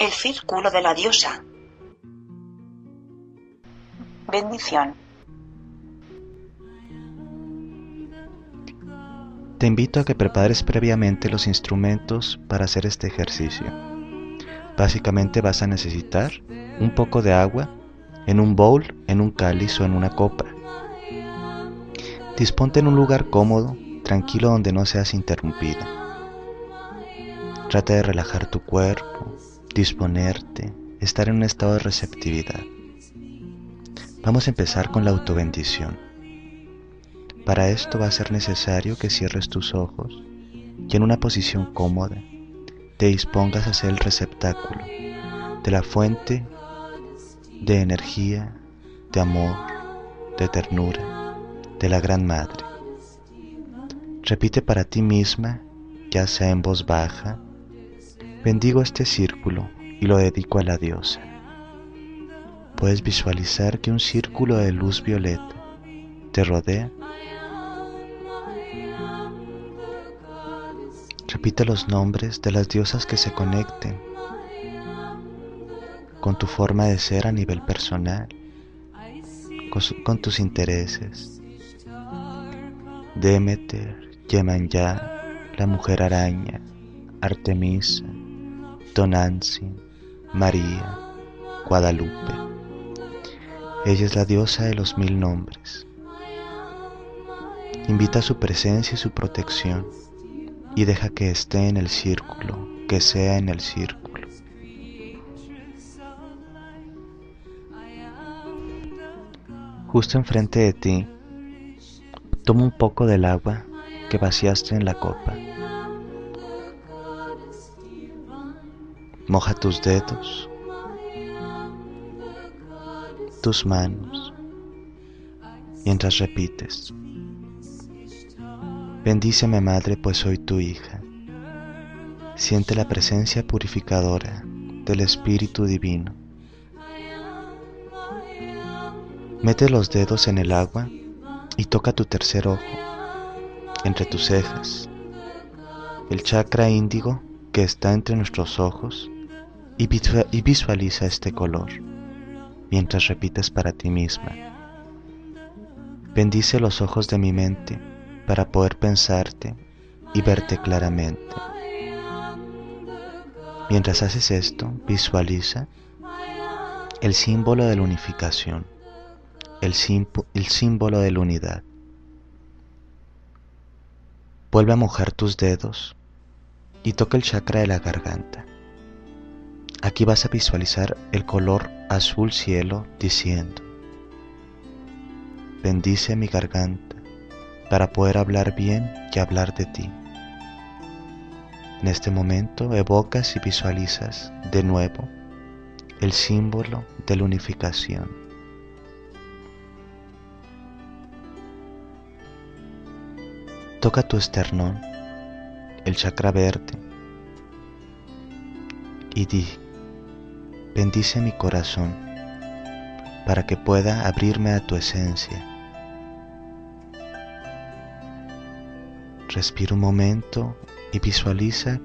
el círculo de la diosa. Bendición. Te invito a que prepares previamente los instrumentos para hacer este ejercicio. Básicamente vas a necesitar un poco de agua en un bowl, en un cáliz o en una copa. Disponte en un lugar cómodo, tranquilo donde no seas interrumpida. Trata de relajar tu cuerpo, disponerte, estar en un estado de receptividad. Vamos a empezar con la autobendición. Para esto va a ser necesario que cierres tus ojos y en una posición cómoda te dispongas a ser el receptáculo de la fuente de energía, de amor, de ternura, de la Gran Madre. Repite para ti misma, ya sea en voz baja, bendigo este círculo y lo dedico a la diosa. Puedes visualizar que un círculo de luz violeta te rodea Repite los nombres de las diosas que se conecten con tu forma de ser a nivel personal, con, tus intereses. Demeter, Yemanyá, la mujer araña, Artemisa, Tonantzin, María, Guadalupe. Ella es la diosa de los mil nombres. Invita su presencia y su protección y deja que esté en el círculo, que sea en el círculo. Justo enfrente de ti, toma un poco del agua que vaciaste en la copa. Moja tus dedos, tus manos, mientras repites. Bendíceme, Madre, pues soy tu hija. Siente la presencia purificadora del Espíritu Divino. Mete los dedos en el agua y toca tu tercer ojo, entre tus cejas, el chakra índigo que está entre nuestros ojos y visualiza este color mientras repites para ti misma. Bendice los ojos de mi mente para poder pensarte y verte claramente. Mientras haces esto, visualiza el símbolo de la unificación, el, símbolo de la unidad. Vuelve a mojar tus dedos y toca el chakra de la garganta. Aquí vas a visualizar el color azul cielo diciendo, bendice mi garganta para poder hablar bien y hablar de ti. En este momento evocas y visualizas de nuevo el símbolo de la unificación. Toca tu esternón, el chakra verde, y di, bendice mi corazón para que pueda abrirme a tu esencia Respira un momento y visualiza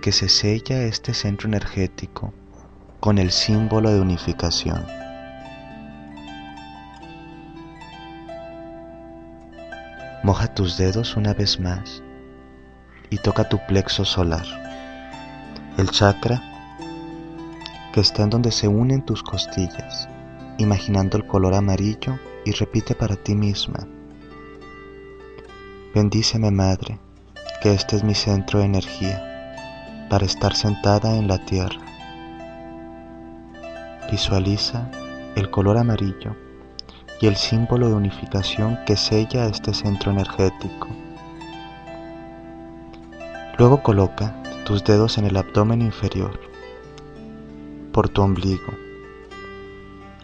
que se sella este centro energético con el símbolo de unificación. Moja tus dedos una vez más y toca tu plexo solar, el chakra que está en donde se unen tus costillas, imaginando el color amarillo y repite para ti misma. Bendíceme, Madre, que este es mi centro de energía para estar sentada en la tierra. Visualiza el color amarillo y el símbolo de unificación que sella este centro energético. Luego coloca tus dedos en el abdomen inferior, por tu ombligo,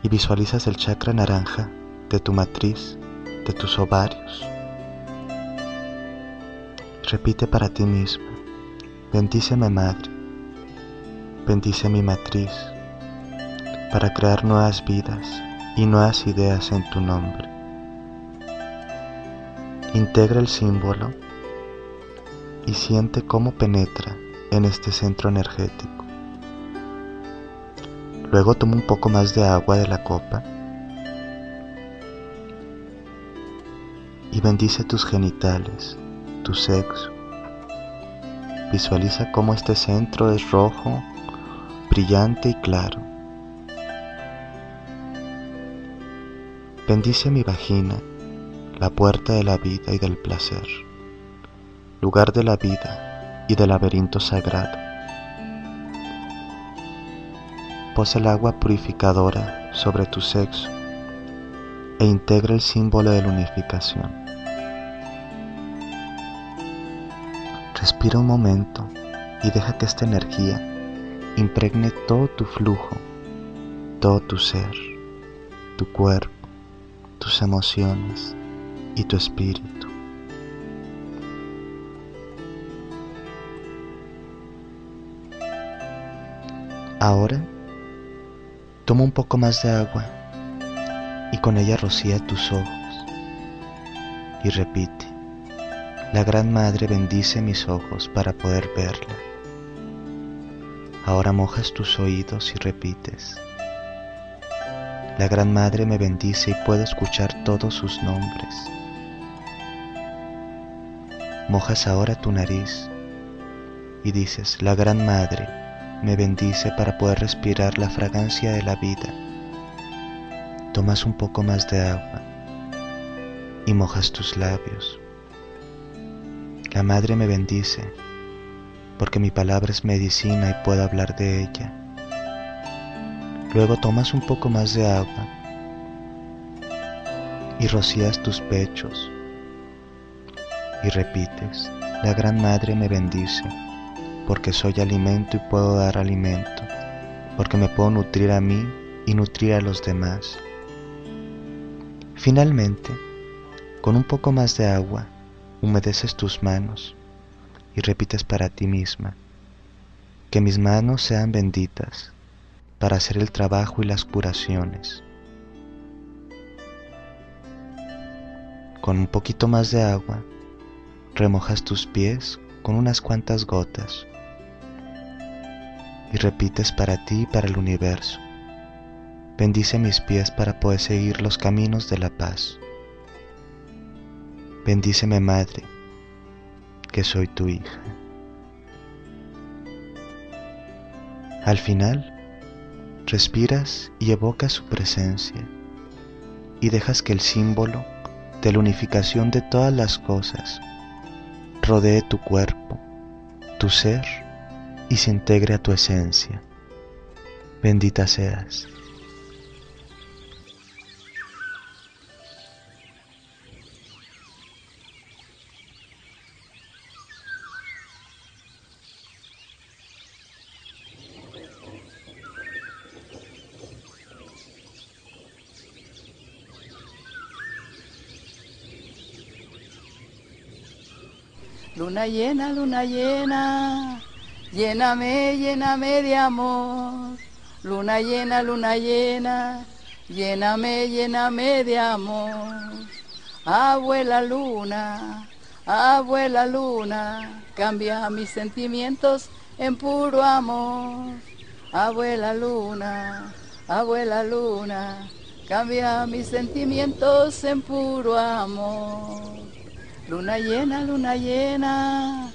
y visualizas el chakra naranja de tu matriz, de tus ovarios Repite para ti mismo, bendíceme Madre, bendice mi matriz, para crear nuevas vidas y nuevas ideas en tu nombre. Integra el símbolo y siente cómo penetra en este centro energético. Luego toma un poco más de agua de la copa y bendice tus genitales, tu sexo. Visualiza cómo este centro es rojo, brillante y claro. Bendice mi vagina, la puerta de la vida y del placer, lugar de la vida y del laberinto sagrado. Posa el agua purificadora sobre tu sexo e integra el símbolo de la unificación. Respira un momento y deja que esta energía impregne todo tu flujo, todo tu ser, tu cuerpo, tus emociones y tu espíritu. Ahora, toma un poco más de agua y con ella rocía tus ojos y repite, la Gran Madre bendice mis ojos para poder verla. Ahora mojas tus oídos y repites, la Gran Madre me bendice y puedo escuchar todos sus nombres. Mojas ahora tu nariz y dices, la Gran Madre me bendice para poder respirar la fragancia de la vida. Tomas un poco más de agua y mojas tus labios. La Madre me bendice porque mi palabra es medicina y puedo hablar de ella. Luego tomas un poco más de agua y rocías tus pechos y repites, la Gran Madre me bendice porque soy alimento y puedo dar alimento, porque me puedo nutrir a mí y nutrir a los demás. Finalmente, con un poco más de agua, humedeces tus manos y repites para ti misma, que mis manos sean benditas para hacer el trabajo y las curaciones. Con un poquito más de agua, remojas tus pies con unas cuantas gotas y repites para ti y para el universo. Bendice mis pies para poder seguir los caminos de la paz. Bendíceme Madre, que soy tu hija. Al final, respiras y evocas su presencia y dejas que el símbolo de la unificación de todas las cosas rodee tu cuerpo, tu ser y se integre a tu esencia. Bendita seas. Luna llena, luna llena, lléname, lléname de amor. Luna llena, luna llena, lléname, lléname de amor. Abuela luna, abuela luna, cambia mis sentimientos en puro amor. Abuela luna, abuela luna, cambia mis sentimientos en puro amor. Luna llena, luna llena,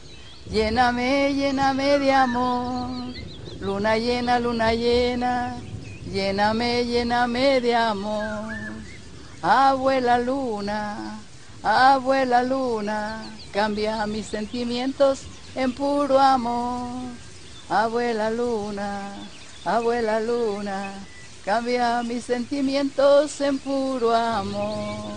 lléname, lléname de amor. Luna llena, luna llena, lléname, lléname de amor. Abuela luna, abuela luna, cambia mis sentimientos en puro amor. Abuela luna, abuela luna, cambia mis sentimientos en puro amor.